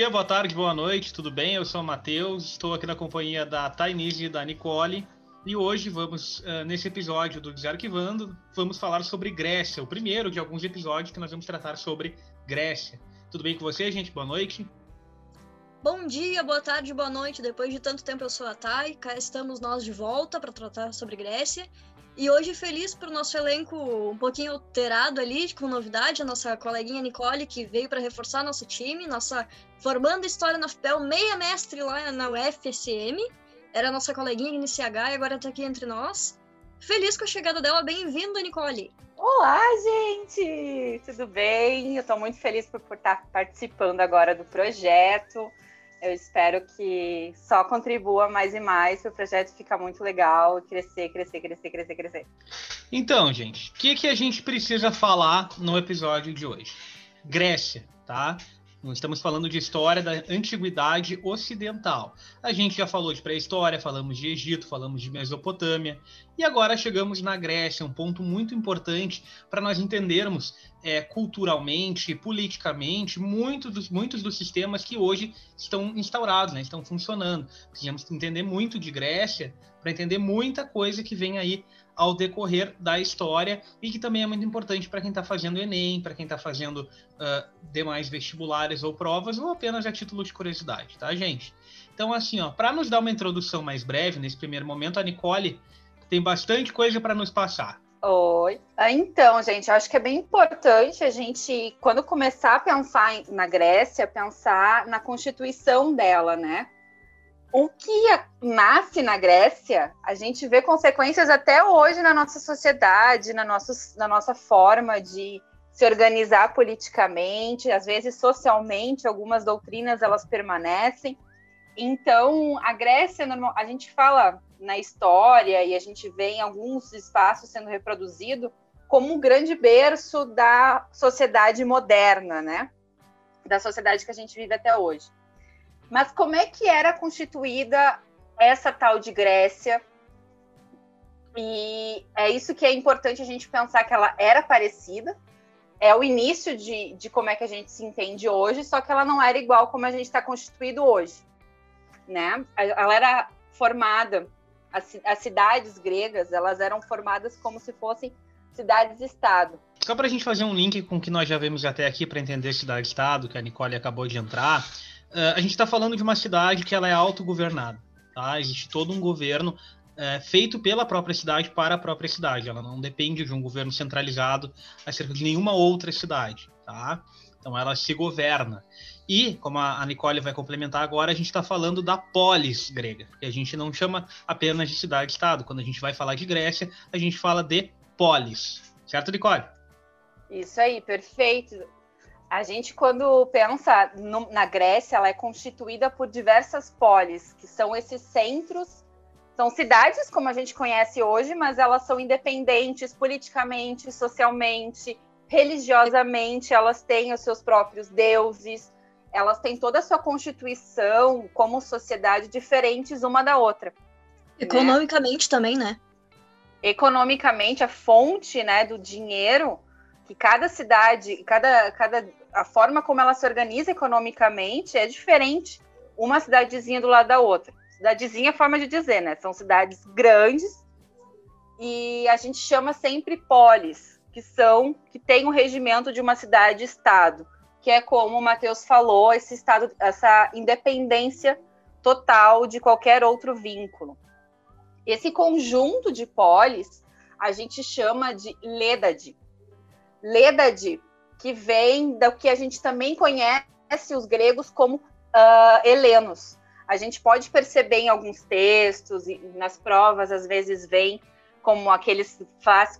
Dia, boa tarde, boa noite, tudo bem? Eu sou o Matheus, estou aqui na companhia da Tainise e da Nicole. E hoje vamos, uh, nesse episódio do Desarquivando, vamos falar sobre Grécia, o primeiro de alguns episódios que nós vamos tratar sobre Grécia. Tudo bem com você, gente? Boa noite. Bom dia, boa tarde, boa noite. Depois de tanto tempo eu sou a Thay, cá estamos nós de volta para tratar sobre Grécia. E hoje feliz para o nosso elenco um pouquinho alterado ali, com novidade, a nossa coleguinha Nicole, que veio para reforçar nosso time, nossa formando História na FPEL, meia mestre lá na UFSM era nossa coleguinha NCH e agora está aqui entre nós. Feliz com a chegada dela, bem-vinda, Nicole! Olá, gente! Tudo bem? Eu estou muito feliz por, por estar participando agora do projeto. Eu espero que só contribua mais e mais para o projeto ficar muito legal, crescer, crescer, crescer, crescer, crescer. Então, gente, o que, que a gente precisa falar no episódio de hoje? Grécia, tá? Estamos falando de história da antiguidade ocidental. A gente já falou de pré-história, falamos de Egito, falamos de Mesopotâmia, e agora chegamos na Grécia, um ponto muito importante para nós entendermos é, culturalmente, politicamente, muitos dos, muitos dos sistemas que hoje estão instaurados, né, estão funcionando. Precisamos entender muito de Grécia para entender muita coisa que vem aí ao decorrer da história e que também é muito importante para quem está fazendo Enem, para quem está fazendo uh, demais vestibulares ou provas, ou apenas a título de curiosidade, tá, gente? Então, assim, ó, para nos dar uma introdução mais breve nesse primeiro momento, a Nicole tem bastante coisa para nos passar. Oi. Ah, então, gente, acho que é bem importante a gente, quando começar a pensar na Grécia, pensar na constituição dela, né? O que nasce na Grécia, a gente vê consequências até hoje na nossa sociedade, na nossa, na nossa forma de se organizar politicamente, às vezes socialmente, algumas doutrinas elas permanecem. Então, a Grécia, a gente fala na história e a gente vê em alguns espaços sendo reproduzido como um grande berço da sociedade moderna, né? Da sociedade que a gente vive até hoje. Mas como é que era constituída essa tal de Grécia? E é isso que é importante a gente pensar que ela era parecida. É o início de, de como é que a gente se entende hoje, só que ela não era igual como a gente está constituído hoje. Né? Ela era formada, as, as cidades gregas, elas eram formadas como se fossem cidades-estado. Só para a gente fazer um link com o que nós já vemos até aqui para entender cidade-estado, que a Nicole acabou de entrar, uh, a gente está falando de uma cidade que ela é autogovernada. Tá? Existe todo um governo uh, feito pela própria cidade para a própria cidade. Ela não depende de um governo centralizado acerca de nenhuma outra cidade. Tá? Então ela se governa. E, como a Nicole vai complementar agora, a gente está falando da polis grega, que a gente não chama apenas de cidade-estado. Quando a gente vai falar de Grécia, a gente fala de polis. Certo, Nicole? Isso aí, perfeito. A gente, quando pensa no, na Grécia, ela é constituída por diversas polis, que são esses centros. São cidades, como a gente conhece hoje, mas elas são independentes politicamente, socialmente, religiosamente, elas têm os seus próprios deuses, elas têm toda a sua constituição como sociedade diferentes uma da outra. Né? Economicamente né? também, né? Economicamente, a fonte né, do dinheiro que cada cidade, cada, cada a forma como ela se organiza economicamente é diferente uma cidadezinha do lado da outra. Cidadezinha é forma de dizer, né? São cidades grandes e a gente chama sempre polis, que são que tem o regimento de uma cidade-estado, que é como o Matheus falou, esse estado, essa independência total de qualquer outro vínculo. Esse conjunto de polis a gente chama de ledade. Ledade, que vem do que a gente também conhece os gregos como uh, helenos. A gente pode perceber em alguns textos, e nas provas, às vezes vem como aqueles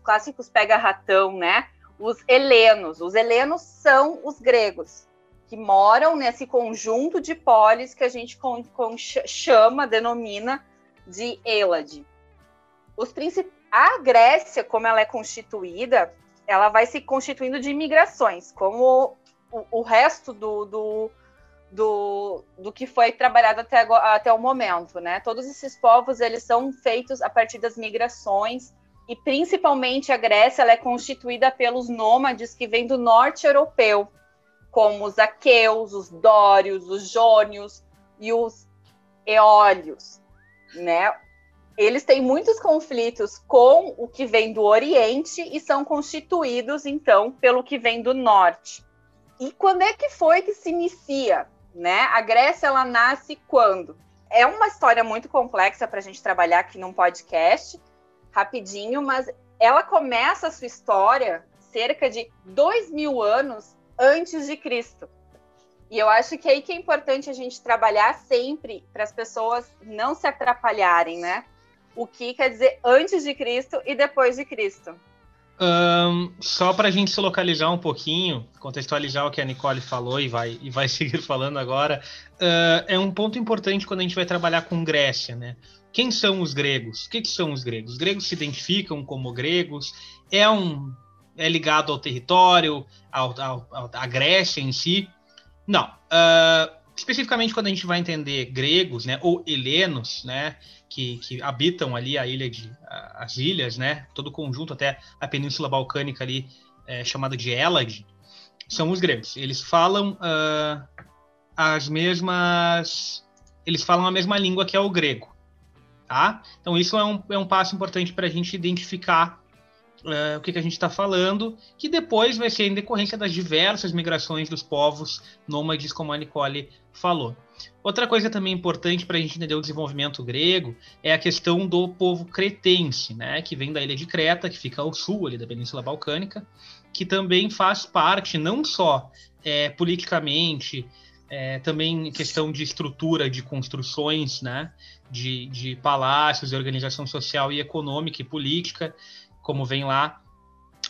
clássicos pega-ratão, né? Os helenos. Os helenos são os gregos, que moram nesse conjunto de polis que a gente chama, denomina de Elade. Os A Grécia, como ela é constituída, ela vai se constituindo de imigrações, como o, o resto do, do, do, do, que foi trabalhado até, até o momento, né? Todos esses povos, eles são feitos a partir das migrações, e principalmente a Grécia, ela é constituída pelos nômades que vêm do norte europeu, como os aqueus, os dórios, os jônios e os eólios, né? Eles têm muitos conflitos com o que vem do Oriente e são constituídos então pelo que vem do Norte. E quando é que foi que se inicia, né? A Grécia ela nasce quando? É uma história muito complexa para a gente trabalhar aqui num podcast, rapidinho, mas ela começa a sua história cerca de dois mil anos antes de Cristo. E eu acho que é aí que é importante a gente trabalhar sempre para as pessoas não se atrapalharem, né? O que quer dizer antes de Cristo e depois de Cristo. Um, só para a gente se localizar um pouquinho, contextualizar o que a Nicole falou e vai, e vai seguir falando agora, uh, é um ponto importante quando a gente vai trabalhar com Grécia, né? Quem são os gregos? O que, que são os gregos? Os gregos se identificam como gregos? É um é ligado ao território, à Grécia em si? Não. Uh, especificamente quando a gente vai entender gregos, né, ou helenos, né, que, que habitam ali a ilha de as ilhas, né, todo o conjunto até a península balcânica ali é, chamada de Elad, são os gregos. Eles falam uh, as mesmas, eles falam a mesma língua que é o grego, tá? Então isso é um, é um passo importante para a gente identificar uh, o que, que a gente está falando, que depois vai ser em decorrência das diversas migrações dos povos nômades, como a Nicole falou. Outra coisa também importante para a gente entender o desenvolvimento grego é a questão do povo cretense, né, que vem da ilha de Creta, que fica ao sul ali da Península Balcânica, que também faz parte não só é, politicamente, é, também questão de estrutura de construções, né, de, de palácios, de organização social e econômica e política, como vem lá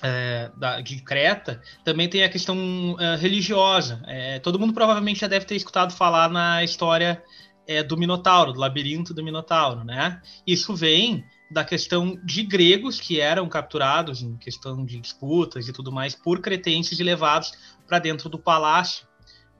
é, da, de Creta, também tem a questão é, religiosa. É, todo mundo provavelmente já deve ter escutado falar na história é, do Minotauro, do labirinto do Minotauro, né? Isso vem da questão de gregos que eram capturados em questão de disputas e tudo mais por cretenses e levados para dentro do palácio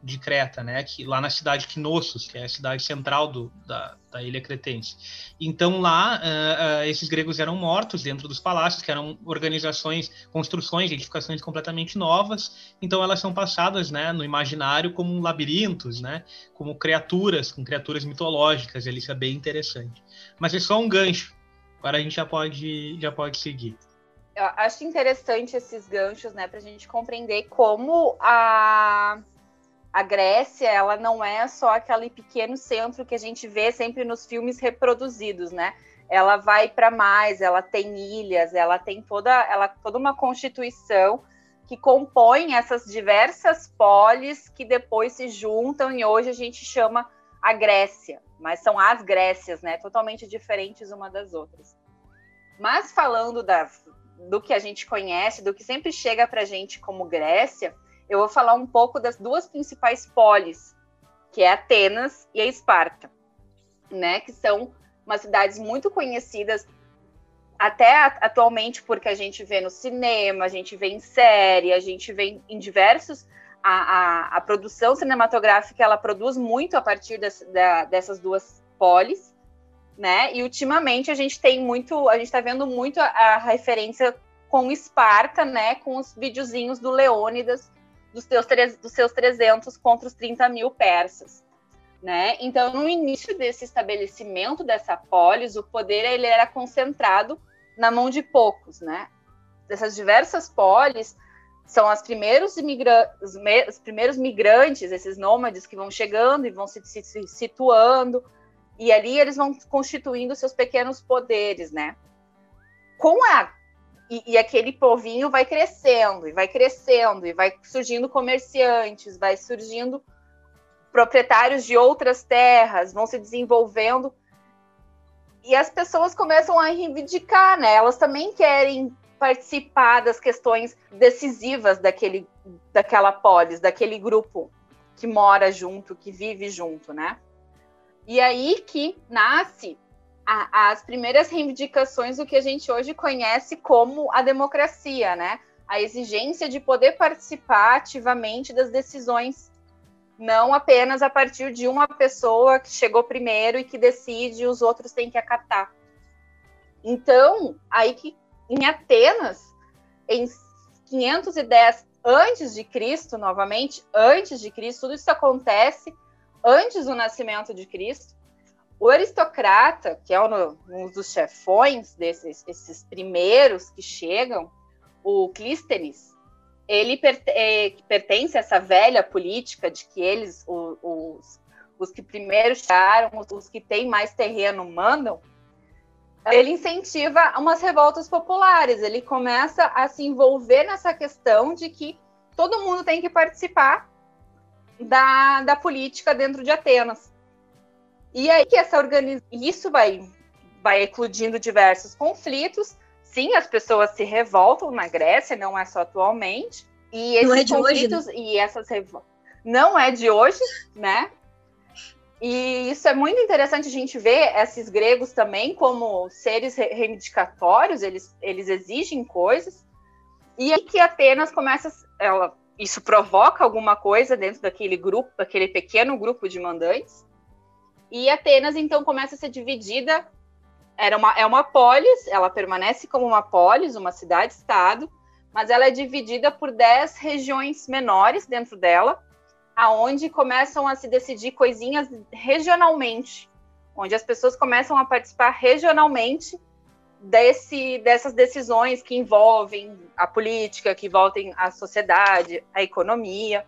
de Creta, né? Que, lá na cidade de Knossos, que é a cidade central do, da, da ilha cretense. Então lá uh, uh, esses gregos eram mortos dentro dos palácios, que eram organizações, construções, edificações completamente novas. Então elas são passadas, né, no imaginário como labirintos, né? Como criaturas, com criaturas mitológicas. Isso é bem interessante. Mas é só um gancho. Agora a gente já pode já pode seguir. Acho interessante esses ganchos, né, para a gente compreender como a a Grécia, ela não é só aquele pequeno centro que a gente vê sempre nos filmes reproduzidos, né? Ela vai para mais, ela tem ilhas, ela tem toda, ela toda uma constituição que compõe essas diversas polis que depois se juntam e hoje a gente chama a Grécia, mas são as Grécias, né? Totalmente diferentes uma das outras. Mas falando da, do que a gente conhece, do que sempre chega para a gente como Grécia, eu vou falar um pouco das duas principais polis, que é Atenas e a Esparta, né? Que são umas cidades muito conhecidas até atualmente porque a gente vê no cinema, a gente vê em série, a gente vê em diversos a, a, a produção cinematográfica ela produz muito a partir das, da, dessas duas polis, né? E ultimamente a gente tem muito, a gente está vendo muito a, a, referência com Esparta, né? Com os videozinhos do Leônidas dos, dos seus 300 contra os 30 mil persas. Né? Então, no início desse estabelecimento dessa polis, o poder ele era concentrado na mão de poucos, né? Dessas diversas polis são as primeiros os, os, primeiros migrantes, esses nômades que vão chegando e vão se, se, se situando, e ali eles vão constituindo seus pequenos poderes, né? Com a e, e, aquele povinho vai crescendo, e vai crescendo, e vai surgindo comerciantes, vai surgindo proprietários de outras terras, vão se desenvolvendo. E as pessoas começam a reivindicar, né? Elas também querem participar das questões decisivas daquele, daquela polis, daquele grupo que mora junto, que vive junto, né? E aí que nasce a, as primeiras reivindicações do que a gente hoje conhece como a democracia, né? A exigência de poder participar ativamente das decisões, não apenas a partir de uma pessoa que chegou primeiro e que decide, e os outros têm que acatar. Então, aí que em Atenas, em 510 antes de Cristo, novamente, antes de Cristo, tudo isso acontece antes do nascimento de Cristo. O aristocrata, que é um, dos chefões desses esses primeiros que chegam, o Clístenes, ele é, pertence a essa velha política de que eles, os, os, os que primeiro chegaram, os, os que têm mais terreno mandam, ele incentiva umas revoltas populares, ele começa a se envolver nessa questão de que todo mundo tem que participar da, da política dentro de Atenas. E aí que essa organização, isso vai, vai eclodindo diversos conflitos. Sim, as pessoas se revoltam na Grécia, não é só atualmente. E esses não é de conflitos hoje, né? e essas revoltas não é de hoje, né? E isso é muito interessante a gente ver esses gregos também como seres reivindicatórios, eles, eles exigem coisas. E aí que Atenas começa, ela, isso provoca alguma coisa dentro daquele grupo, daquele pequeno grupo de mandantes. E Atenas, então, começa a ser dividida. Era uma, é uma polis, ela permanece como uma polis, uma cidade-estado, mas ela é dividida por dez regiões menores dentro dela, aonde começam a se decidir coisinhas regionalmente, onde as pessoas começam a participar regionalmente desse, dessas decisões que envolvem a política, que envolvem a sociedade, a economia,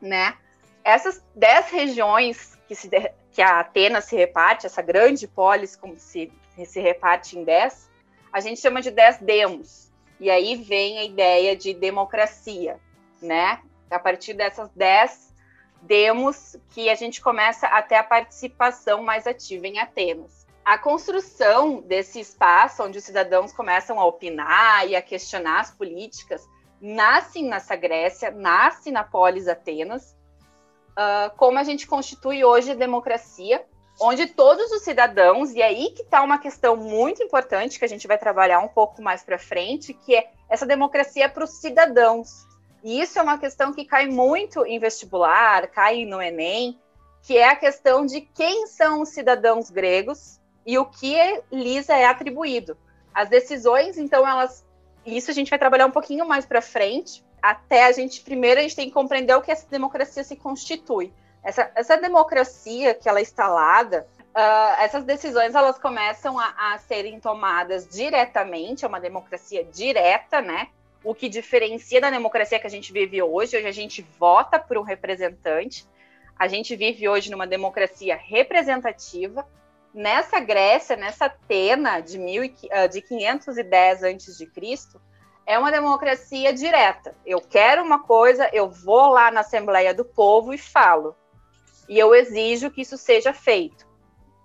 né? Essas dez regiões que, se, que a Atenas se reparte, essa grande polis como se, se reparte em dez, a gente chama de dez demos. E aí vem a ideia de democracia, né? A partir dessas dez demos que a gente começa a ter a participação mais ativa em Atenas. A construção desse espaço onde os cidadãos começam a opinar e a questionar as políticas nasce nessa Grécia, nasce na polis Atenas, uh, como a gente constitui hoje a democracia, onde todos os cidadãos, e aí que está uma questão muito importante que a gente vai trabalhar um pouco mais para frente, que é essa democracia para os cidadãos. E isso é uma questão que cai muito em vestibular, cai no Enem, que é a questão de quem são os cidadãos gregos e o que lhes é atribuído. As decisões, então, elas. Isso a gente vai trabalhar um pouquinho mais para frente, até a gente. Primeiro, a gente tem que compreender o que essa democracia se constitui. Essa, essa democracia que ela é instalada, uh, essas decisões elas começam a, a serem tomadas diretamente, é uma democracia direta, né? o que diferencia da democracia que a gente vive hoje. Hoje a gente vota por um representante, a gente vive hoje numa democracia representativa. Nessa Grécia, nessa Atena de, mil, ah, de 510 a.C., é uma democracia direta. Eu quero uma coisa, eu vou lá na Assembleia do Povo e falo. E eu exijo que isso seja feito,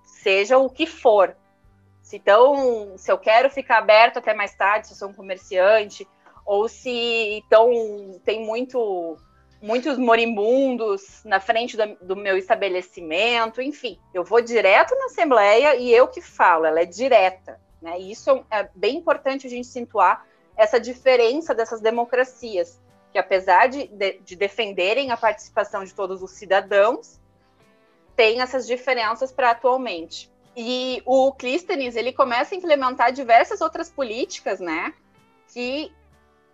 seja o que for. Então, se eu quero ficar aberto até mais tarde, se eu sou um comerciante, ou se então tem muito muitos moribundos na frente do, do, meu estabelecimento, enfim, eu vou direto na Assembleia e eu que falo, ela é direta, né? E isso é bem importante a gente situar essa diferença dessas democracias, que apesar de, de, de defenderem a participação de todos os cidadãos, tem essas diferenças para atualmente. E o Clístenes, ele começa a implementar diversas outras políticas, né, que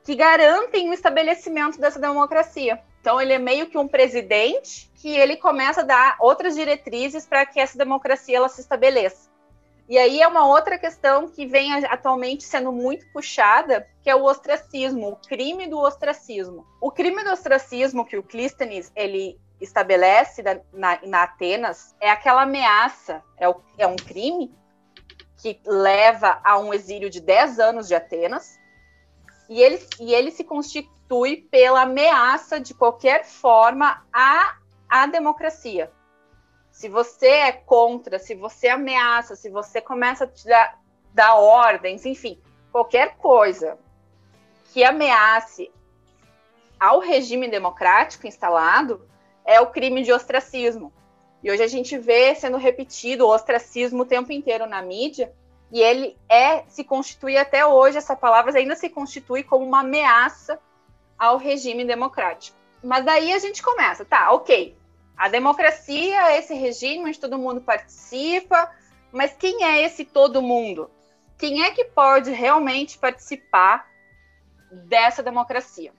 que garantem o estabelecimento dessa democracia. Então, ele é meio que um presidente que ele começa a dar outras diretrizes para que essa democracia ela se estabeleça. E aí é uma outra questão que vem atualmente sendo muito puxada, que é o ostracismo, o crime do ostracismo. O crime do ostracismo que o Clístenes ele estabelece na, na, na Atenas é aquela ameaça, é, o, é um crime que leva a um exílio de 10 anos de Atenas, e ele, e ele se constitui pela ameaça de qualquer forma à, à democracia. Se você é contra, se você ameaça, se você começa a tirar, dar ordens, enfim, qualquer coisa que ameace ao regime democrático instalado é o crime de ostracismo. E hoje a gente vê sendo repetido o ostracismo o tempo inteiro na mídia, e ele é se constitui até hoje essa palavra ainda se constitui como uma ameaça ao regime democrático. Mas daí a gente começa, tá, ok. A democracia é esse regime onde todo mundo participa, mas quem é esse todo mundo? Quem é que pode realmente participar dessa democracia?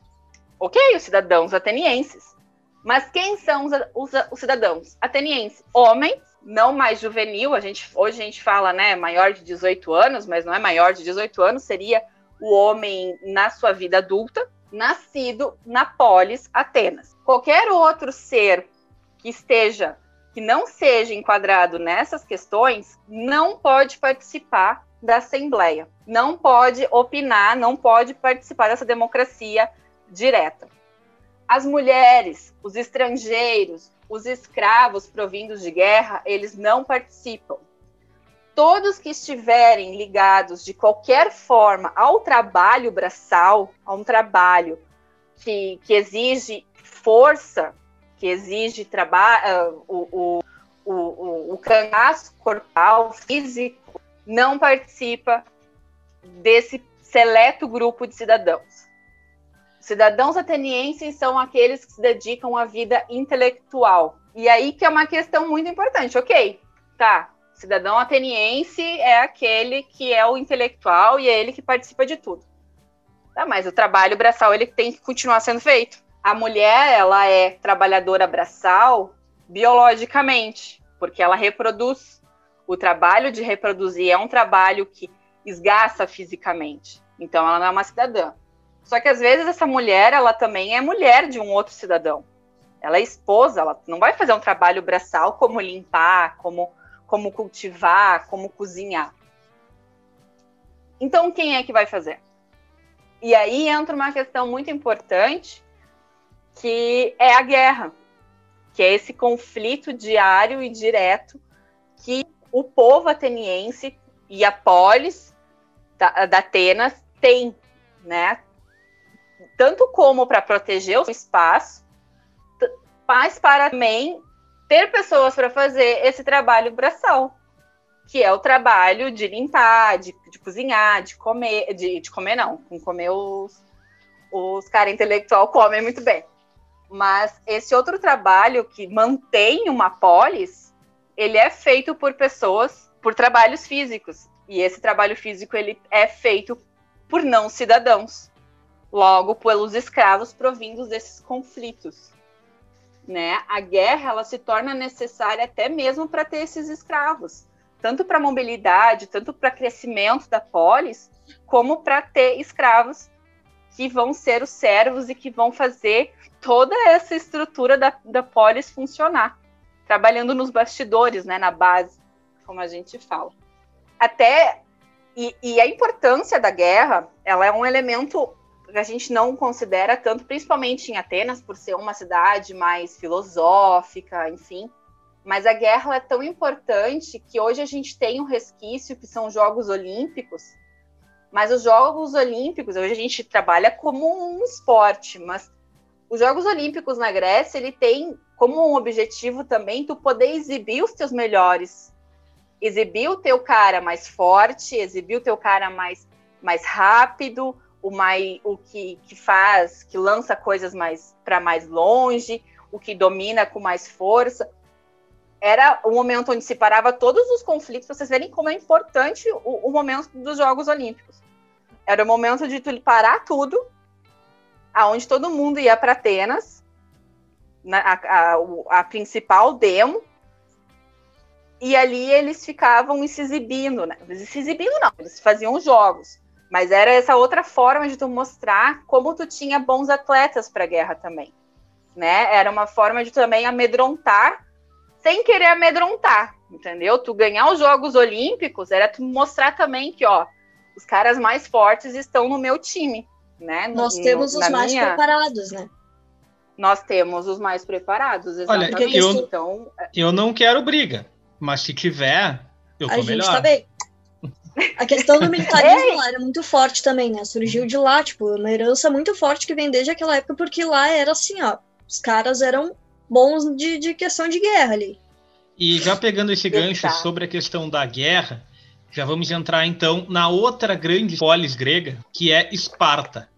Ok, os cidadãos atenienses. Mas quem são os, os, os cidadãos atenienses? Homens, não mais juvenil, a gente, hoje a gente fala, né, maior de 18 anos, mas não é maior de 18 anos, seria o homem na sua vida adulta, nascido na polis Atenas. Qualquer outro ser que esteja, que não seja enquadrado nessas questões, não pode participar da Assembleia, não pode opinar, não pode participar dessa democracia direta. As mulheres, os estrangeiros, os escravos provindos de guerra, eles não participam. Todos que estiverem ligados de qualquer forma ao trabalho braçal, a um trabalho que, que exige força, que exige trabalho, uh, o, o, o, o cangaço corporal, físico, não participa desse seleto grupo de cidadãos. Cidadãos atenienses são aqueles que se dedicam à vida intelectual. E aí que é uma questão muito importante. Ok, tá. Cidadão ateniense é aquele que é o intelectual e é ele que participa de tudo. Tá, mas o trabalho braçal ele tem que continuar sendo feito. A mulher, ela é trabalhadora braçal biologicamente, porque ela reproduz. O trabalho de reproduzir é um trabalho que esgaça fisicamente. Então ela não é uma cidadã. Só que às vezes essa mulher, ela também é mulher de um outro cidadão. Ela é esposa, ela não vai fazer um trabalho braçal como limpar, como, como cultivar, como cozinhar. Então quem é que vai fazer? E aí entra uma questão muito importante, que é a guerra, que é esse conflito diário e direto que o povo ateniense e a polis da, da Atenas tem, né? tanto como para proteger o espaço, mas para também ter pessoas para fazer esse trabalho braçal, que é o trabalho de limpar, de, de cozinhar, de comer, de, de, comer não, com comer os, os caras intelectual comem muito bem. Mas esse outro trabalho que mantém uma polis, ele é feito por pessoas, por trabalhos físicos. E esse trabalho físico ele é feito por não cidadãos logo pelos escravos provindos desses conflitos. Né? A guerra ela se torna necessária até mesmo para ter esses escravos, tanto para mobilidade, tanto para crescimento da polis, como para ter escravos que vão ser os servos e que vão fazer toda essa estrutura da, da polis funcionar, trabalhando nos bastidores, né, na base, como a gente fala. Até e, e a importância da guerra, ela é um elemento a gente não considera tanto, principalmente em Atenas, por ser uma cidade mais filosófica, enfim. Mas a guerra é tão importante que hoje a gente tem um resquício que são Jogos Olímpicos. Mas os Jogos Olímpicos, hoje a gente trabalha como um esporte, mas os Jogos Olímpicos na Grécia, ele tem como um objetivo também tu poder exibir os teus melhores. Exibir o teu cara mais forte, exibir o teu cara mais, mais rápido, o mais o que, que faz, que lança coisas mais para mais longe, o que domina com mais força. Era o momento onde se parava todos os conflitos, vocês verem como é importante o, o, momento dos Jogos Olímpicos. Era o momento de tu parar tudo, aonde todo mundo ia para Atenas, na, a, a, a, principal demo, e ali eles ficavam se exibindo, né? se exibindo não, eles faziam jogos. Mas era essa outra forma de tu mostrar como tu tinha bons atletas para a guerra também, né? Era uma forma de também amedrontar sem querer amedrontar, entendeu? Tu ganhar os Jogos Olímpicos era tu mostrar também que, ó, os caras mais fortes estão no meu time, né? Nós no, temos os mais minha... preparados, né? Nós temos os mais preparados, exatamente. Olha, eu, então, eu não quero briga, mas se tiver, eu tô a melhor. Gente tá bem. A questão do militarismo lá era muito forte também, né? Surgiu de lá, tipo, uma herança muito forte que vem desde aquela época, porque lá era assim, ó, os caras eram bons de, de questão de guerra ali. E já pegando esse gancho sobre a questão da guerra, já vamos entrar então na outra grande polis grega, que é Esparta.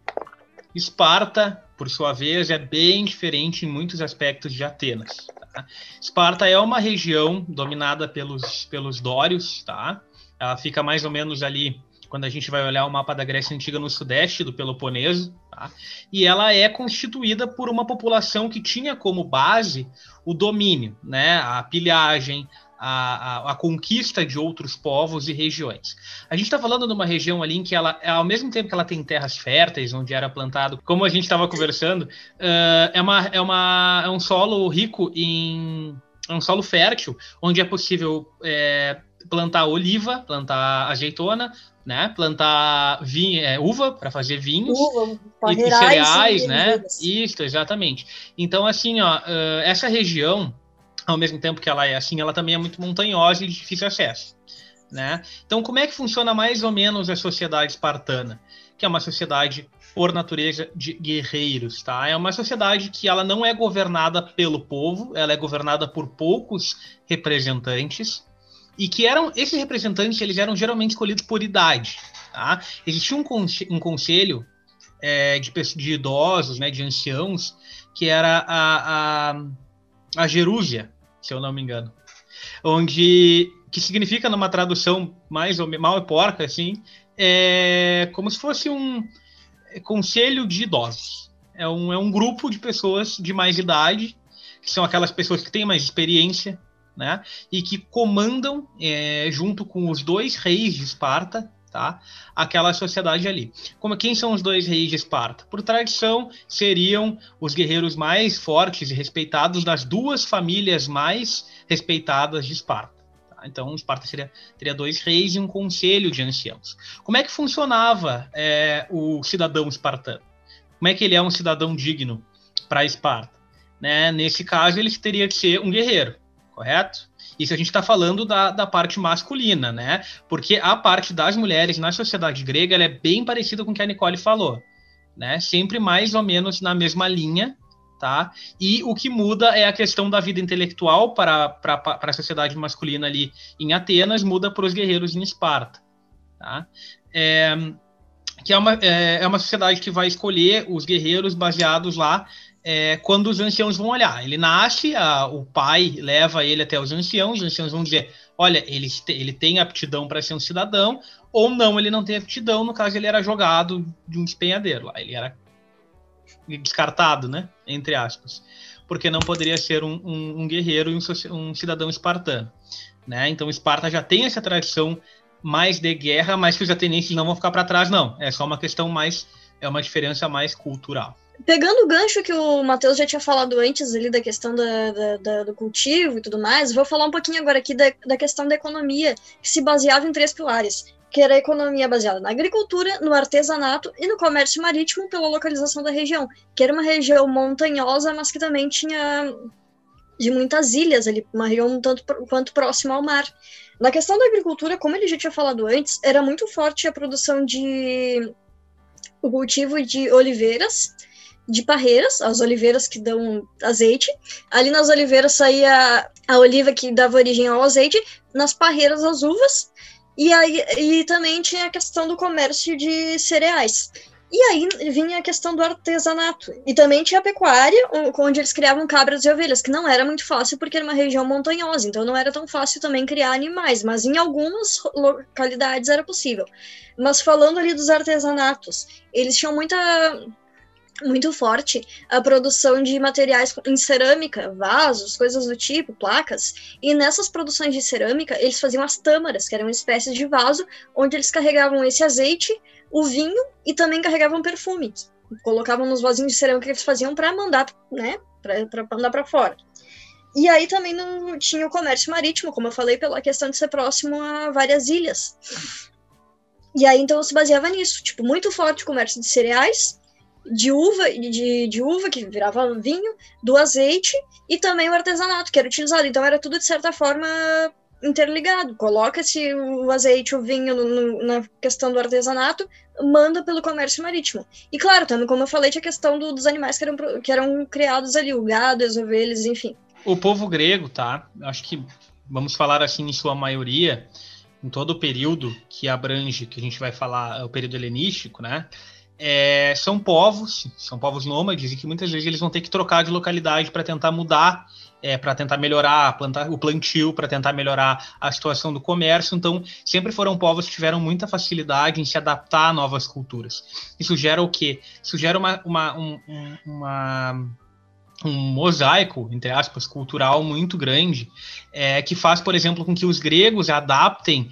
Esparta, por sua vez, é bem diferente em muitos aspectos de Atenas. Tá? Esparta é uma região dominada pelos, pelos dórios, tá? Ela fica mais ou menos ali quando a gente vai olhar o mapa da Grécia Antiga no sudeste do Peloponeso, tá? e ela é constituída por uma população que tinha como base o domínio, né? a pilhagem, a, a, a, conquista de outros povos e regiões. A gente está falando de uma região ali em que ela, ao mesmo tempo que ela tem terras férteis, onde era plantado, como a gente estava conversando, uh, é, uma, é, uma, é um solo rico em. É um solo fértil, onde é possível é, plantar oliva, plantar azeitona, né? Plantar vinho, é, uva para fazer vinhos uva, e, e cereais, né? Isso, exatamente. Então, assim, ó, uh, essa região ao mesmo tempo que ela é assim, ela também é muito montanhosa e de difícil acesso. Né? Então, como é que funciona mais ou menos a sociedade espartana? Que é uma sociedade por natureza de guerreiros, tá? É uma sociedade que ela não é governada pelo povo, ela é governada por poucos representantes e que eram esses representantes eles eram geralmente escolhidos por idade, tá? Existia um, conselho, um conselho é, de, de, idosos, né, de anciãos, que era a, a a Jerúsia, se eu não me engano, onde que significa numa tradução mais ou mal e porca assim, é como se fosse um conselho de idosos. É um, é um grupo de pessoas de mais idade, que são aquelas pessoas que têm mais experiência, né? E que comandam, é, junto com os dois reis de Esparta, tá? Aquela sociedade ali. Como quem são os dois reis de Esparta? Por tradição, seriam os guerreiros mais fortes e respeitados das duas famílias mais respeitadas de Esparta. Tá? Então, Esparta seria, teria dois reis e um conselho de anciãos. Como é que funcionava é, o cidadão espartano? Como é que ele é um cidadão digno para Esparta? Né? Nesse caso, ele teria que ser um guerreiro, correto? Isso a gente está falando da, da parte masculina, né? Porque a parte das mulheres na sociedade grega é bem parecida com o que a Nicole falou, né? Sempre mais ou menos na mesma linha, tá? E o que muda é a questão da vida intelectual para, para, para a sociedade masculina ali em Atenas, muda para os guerreiros em Esparta, tá? É, que é uma, é, é uma sociedade que vai escolher os guerreiros baseados lá é, quando os anciãos vão olhar. Ele nasce, a, o pai leva ele até os anciãos, os anciãos vão dizer: olha, ele, ele tem aptidão para ser um cidadão, ou não, ele não tem aptidão. No caso, ele era jogado de um despenhadeiro lá, ele era descartado, né? Entre aspas, porque não poderia ser um, um, um guerreiro e um, um cidadão espartano. Né? Então, Esparta já tem essa tradição mais de guerra, mas que os atenienses não vão ficar para trás, não. É só uma questão mais, é uma diferença mais cultural. Pegando o gancho que o Matheus já tinha falado antes ali da questão da, da, da, do cultivo e tudo mais, vou falar um pouquinho agora aqui da, da questão da economia, que se baseava em três pilares, que era a economia baseada na agricultura, no artesanato e no comércio marítimo pela localização da região, que era uma região montanhosa, mas que também tinha de muitas ilhas ali, uma região tanto quanto próxima ao mar. Na questão da agricultura, como ele já tinha falado antes, era muito forte a produção de o cultivo de oliveiras, de parreiras, as oliveiras que dão azeite. Ali nas oliveiras saía a oliva que dava origem ao azeite, nas parreiras as uvas, e aí e também tinha a questão do comércio de cereais. E aí vinha a questão do artesanato. E também tinha a pecuária, onde eles criavam cabras e ovelhas, que não era muito fácil porque era uma região montanhosa, então não era tão fácil também criar animais, mas em algumas localidades era possível. Mas falando ali dos artesanatos, eles tinham muita muito forte a produção de materiais em cerâmica, vasos, coisas do tipo, placas. E nessas produções de cerâmica, eles faziam as tâmaras, que eram espécies de vaso, onde eles carregavam esse azeite, o vinho e também carregavam perfume. Colocavam nos vasinhos de cerâmica que eles faziam para mandar, né, para mandar para fora. E aí também não tinha o comércio marítimo, como eu falei, pela questão de ser próximo a várias ilhas. E aí então se baseava nisso, tipo, muito forte o comércio de cereais, de uva, de, de uva, que virava vinho, do azeite e também o artesanato, que era utilizado. Então era tudo, de certa forma, interligado. Coloca-se o azeite, o vinho no, na questão do artesanato, manda pelo comércio marítimo. E claro, também, como eu falei, tinha a questão do, dos animais que eram, que eram criados ali, o gado, as ovelhas, enfim. O povo grego, tá? Acho que vamos falar assim em sua maioria, em todo o período que abrange, que a gente vai falar, o período helenístico, né? É, são povos, são povos nômades e que muitas vezes eles vão ter que trocar de localidade para tentar mudar é, para tentar melhorar o plantio, para tentar melhorar a situação do comércio. Então, sempre foram povos que tiveram muita facilidade em se adaptar a novas culturas. Isso gera o quê? Isso gera uma, uma, um, uma um mosaico, entre aspas, cultural muito grande, é, que faz, por exemplo, com que os gregos adaptem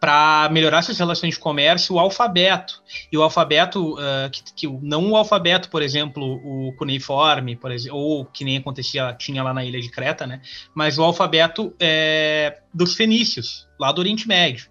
para melhorar suas relações de comércio o alfabeto. E o alfabeto, uh, que, que, não o alfabeto, por exemplo, o cuneiforme, por exemplo, ou que nem acontecia, tinha lá na ilha de Creta, né? Mas o alfabeto é, dos fenícios, lá do Oriente Médio.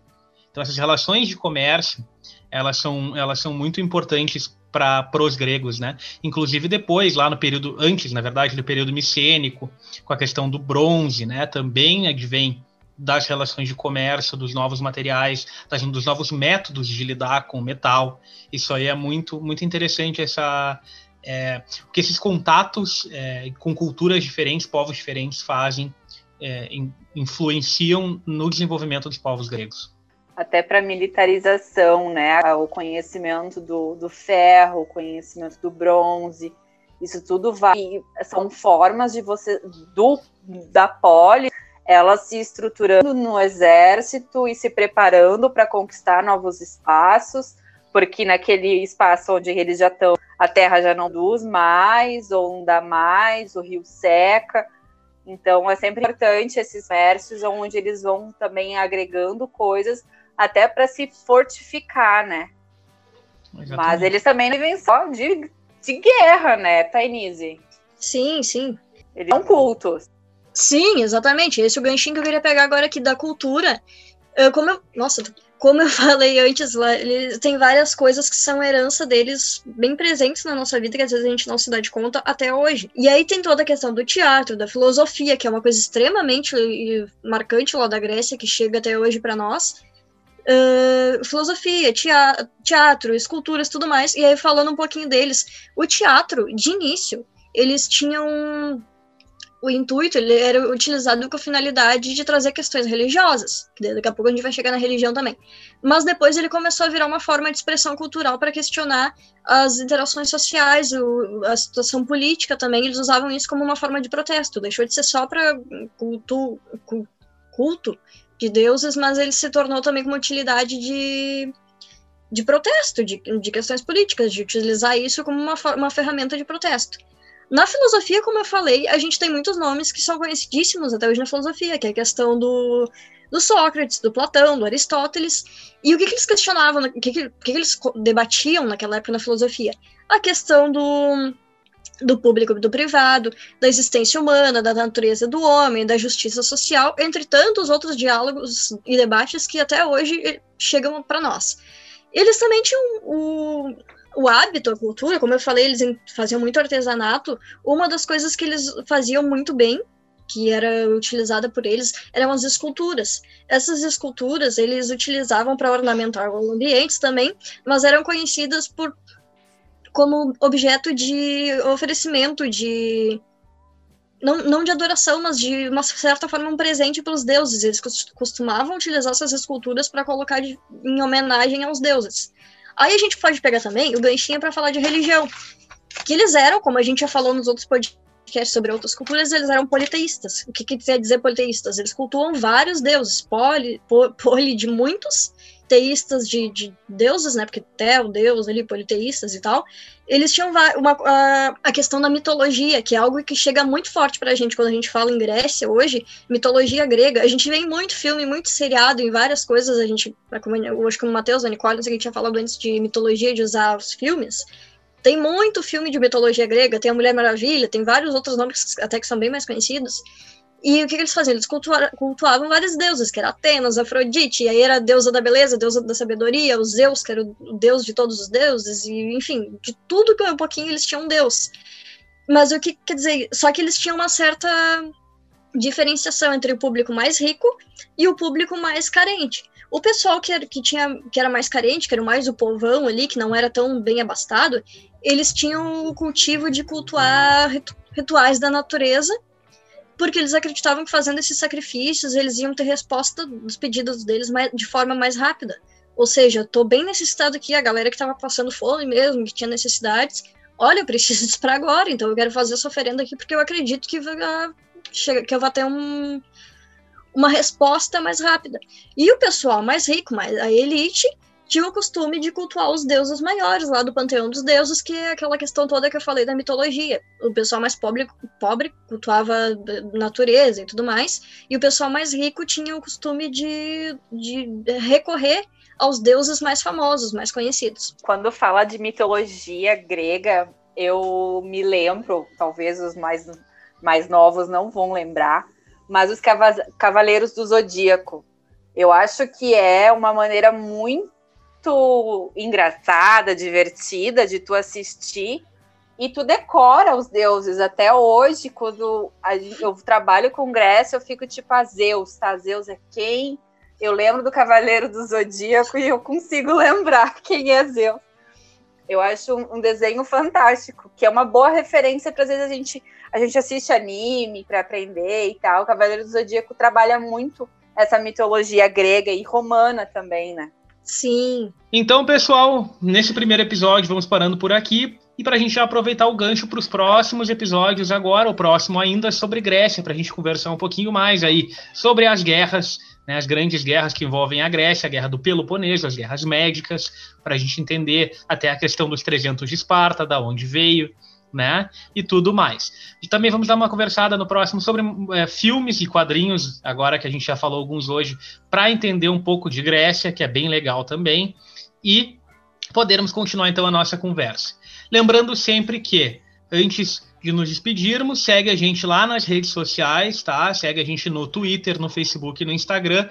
Então essas relações de comércio, elas são, elas são muito importantes para os gregos, né? Inclusive depois, lá no período, antes, na verdade, do período micênico, com a questão do bronze, né? Também advém das relações de comércio, dos novos materiais, das, dos novos métodos de lidar com metal. Isso aí é muito, muito interessante, essa, é, porque esses contatos é, com culturas diferentes, povos diferentes, fazem, é, in, influenciam no desenvolvimento dos povos gregos. Até para militarização, né? O conhecimento do, do ferro, o conhecimento do bronze, isso tudo vai. São formas de você, do, da poli, ela se estruturando no exército e se preparando para conquistar novos espaços, porque naquele espaço onde eles já estão, a terra já não produz mais, ou não dá mais, o rio seca. Então é sempre importante esses versos onde eles vão também agregando coisas até para se fortificar, né? Exatamente. Mas eles também não vivem só de, de guerra, né, Tainise? Sim, sim. Eles são cultos. Sim, exatamente. Esse é o ganchinho que eu queria pegar agora aqui da cultura. Eu, como eu, nossa, como eu falei antes, lá, ele tem várias coisas que são herança deles bem presentes na nossa vida, que às vezes a gente não se dá de conta até hoje. E aí tem toda a questão do teatro, da filosofia, que é uma coisa extremamente marcante lá da Grécia, que chega até hoje para nós. Uh, filosofia, teatro, esculturas, tudo mais. E aí, falando um pouquinho deles, o teatro, de início, eles tinham o intuito ele era utilizado com a finalidade de trazer questões religiosas. Daqui a pouco a gente vai chegar na religião também. Mas depois ele começou a virar uma forma de expressão cultural para questionar as interações sociais, o, a situação política também. Eles usavam isso como uma forma de protesto. Deixou de ser só para culto, culto de deuses, mas ele se tornou também uma utilidade de, de protesto, de, de questões políticas, de utilizar isso como uma, uma ferramenta de protesto. Na filosofia, como eu falei, a gente tem muitos nomes que são conhecidíssimos até hoje na filosofia, que é a questão do, do Sócrates, do Platão, do Aristóteles. E o que, que eles questionavam, o que, que, que, eles debatiam naquela época na filosofia? A questão do, do público e do privado, da existência humana, da natureza do homem, da justiça social, entre tantos outros diálogos e debates que até hoje chegam para nós. Eles também tinham o, o hábito, a cultura, como eu falei, eles faziam muito artesanato. Uma das coisas que eles faziam muito bem, que era utilizada por eles, eram as esculturas. Essas esculturas eles utilizavam para ornamentar ambientes também, mas eram conhecidas por como objeto de oferecimento de não, não de adoração, mas de uma certa forma um presente para os deuses. Eles costumavam utilizar essas esculturas para colocar de, em homenagem aos deuses. Aí a gente pode pegar também o ganchinho para falar de religião. Que eles eram, como a gente já falou nos outros podcasts sobre outras culturas, eles eram politeístas. O que, que quer dizer politeístas? Eles cultuam vários deuses, poli, poli de muitos, teístas de, de deuses, né? Porque Theo, Deus ali, politeístas e tal. Eles tinham uma, a, a questão da mitologia, que é algo que chega muito forte pra gente quando a gente fala em Grécia hoje, mitologia grega. A gente vê em muito filme, muito seriado, em várias coisas. A gente, eu acho que o Matheus, a Nicole, a gente tinha falado antes de mitologia, de usar os filmes. Tem muito filme de mitologia grega, tem a Mulher Maravilha, tem vários outros nomes até que são bem mais conhecidos. E o que, que eles faziam? Eles cultuavam, vários deuses, que era Atenas, Afrodite, e aí era a deusa da beleza, a deusa da sabedoria, o Zeus, que era o deus de todos os deuses, e enfim, de tudo que um pouquinho eles tinham um deus. Mas o que quer dizer? Só que eles tinham uma certa diferenciação entre o público mais rico e o público mais carente. O pessoal que era, que tinha, que era mais carente, que era mais o povão ali, que não era tão bem abastado, eles tinham o cultivo de cultuar rituais da natureza porque eles acreditavam que fazendo esses sacrifícios eles iam ter resposta dos pedidos deles de forma mais rápida. Ou seja, estou bem necessitado aqui, a galera que estava passando fome mesmo, que tinha necessidades, olha, eu preciso disso para agora, então eu quero fazer essa oferenda aqui porque eu acredito que vai, que eu vou ter um, uma resposta mais rápida. E o pessoal mais rico, mais a elite, tinha o costume de cultuar os deuses maiores lá do panteão dos deuses, que é aquela questão toda que eu falei da mitologia. O pessoal mais pobre, pobre cultuava natureza e tudo mais, e o pessoal mais rico tinha o costume de, de recorrer aos deuses mais famosos, mais conhecidos. Quando fala de mitologia grega, eu me lembro, talvez os mais, mais novos não vão lembrar, mas os Cavaleiros do Zodíaco. Eu acho que é uma maneira muito engraçada, divertida de tu assistir e tu decora os deuses. Até hoje, quando eu trabalho com Grécia, eu fico tipo a Zeus, tá? Zeus é quem? Eu lembro do Cavaleiro do Zodíaco e eu consigo lembrar quem é Zeus. Eu acho um, desenho fantástico, que é uma boa referência para às vezes a gente a gente assiste anime para aprender e tal. O Cavaleiro do Zodíaco trabalha muito essa mitologia grega e romana também, né? Sim. Então, pessoal, nesse primeiro episódio vamos parando por aqui. E para a gente já aproveitar o gancho para os próximos episódios agora, o próximo ainda sobre Grécia, para a gente conversar um pouquinho mais aí sobre as guerras, né, as grandes guerras que envolvem a Grécia, a guerra do Peloponeso, as guerras médicas, para a gente entender até a questão dos 300 de Esparta, da onde veio, né? E tudo mais. E também vamos dar uma conversada no próximo sobre é, filmes e quadrinhos, agora que a gente já falou alguns hoje, para entender um pouco de Grécia, que é bem legal também, e podermos continuar então a nossa conversa. Lembrando sempre que, antes de nos despedirmos, segue a gente lá nas redes sociais, tá? Segue a gente no Twitter, no Facebook, no Instagram.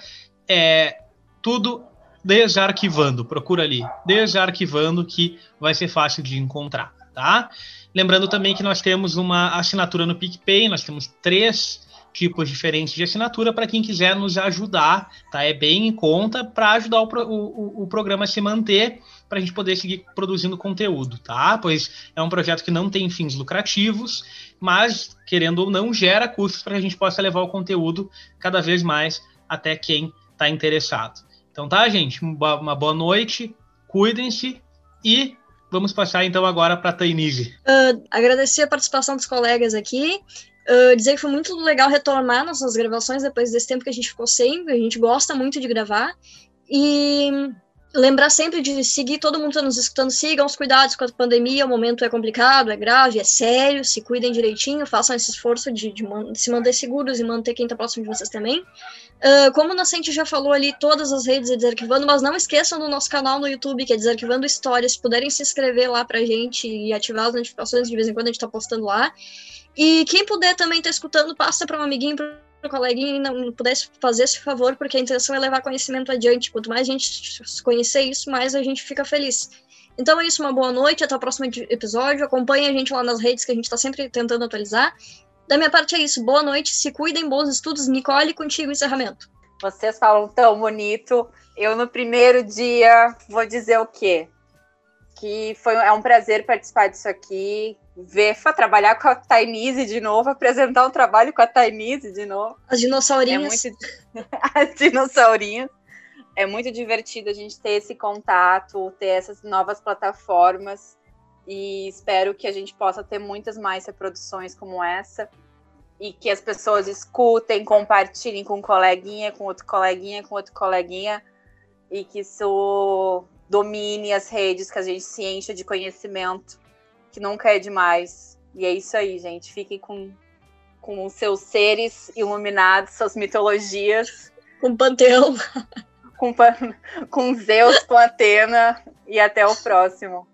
É tudo desarquivando, procura ali, desarquivando que vai ser fácil de encontrar, tá? Lembrando também que nós temos uma assinatura no PicPay, nós temos três tipos diferentes de assinatura para quem quiser nos ajudar, tá? É bem em conta para ajudar o, o, o programa a se manter, para a gente poder seguir produzindo conteúdo, tá? Pois é um projeto que não tem fins lucrativos, mas, querendo ou não, gera custos para que a gente possa levar o conteúdo cada vez mais até quem está interessado. Então tá, gente? Uma boa noite, cuidem-se e Vamos passar então agora para a Tainise. Uh, agradecer a participação dos colegas aqui. Uh, dizer que foi muito legal retomar nossas gravações depois desse tempo que a gente ficou sem. A gente gosta muito de gravar. E lembrar sempre de seguir todo mundo está nos escutando, sigam os cuidados com a pandemia, o momento é complicado, é grave, é sério, se cuidem direitinho, façam esse esforço de, de, de se manter seguros e manter quem está próximo de vocês também. Uh, como o Nascente já falou ali, todas as redes é Desarquivando, mas não esqueçam do nosso canal no YouTube, que é Desarquivando Histórias, se puderem se inscrever lá pra gente e ativar as notificações, de vez em quando a gente tá postando lá. E quem puder também tá escutando, passa para um amiguinho, para um coleguinha e não pudesse fazer esse favor, porque a intenção é levar conhecimento adiante. Quanto mais a gente conhecer isso, mais a gente fica feliz. Então é isso, uma boa noite, até o próximo episódio. Acompanhe a gente lá nas redes que a gente está sempre tentando atualizar. Da minha parte é isso. Boa noite, se cuidem, bons estudos. Nicole, contigo, encerramento. Vocês falam tão bonito. Eu, no primeiro dia, vou dizer o quê? Que foi, é um prazer participar disso aqui, ver, trabalhar com a Tainise de novo, apresentar um trabalho com a Tainise de novo. As dinossaurinhas. É muito... As dinossaurinhas. É muito divertido a gente ter esse contato, ter essas novas plataformas e espero que a gente possa ter muitas mais reproduções como essa e que as pessoas escutem, compartilhem com um coleguinha, com outro coleguinha, com outro coleguinha e que isso domine as redes, que a gente se encha de conhecimento, que nunca é demais. E é isso aí, gente. Fiquem com, com os seus seres iluminados, suas mitologias. Com Panteão. Com, com Zeus, com Atena. E até o próximo.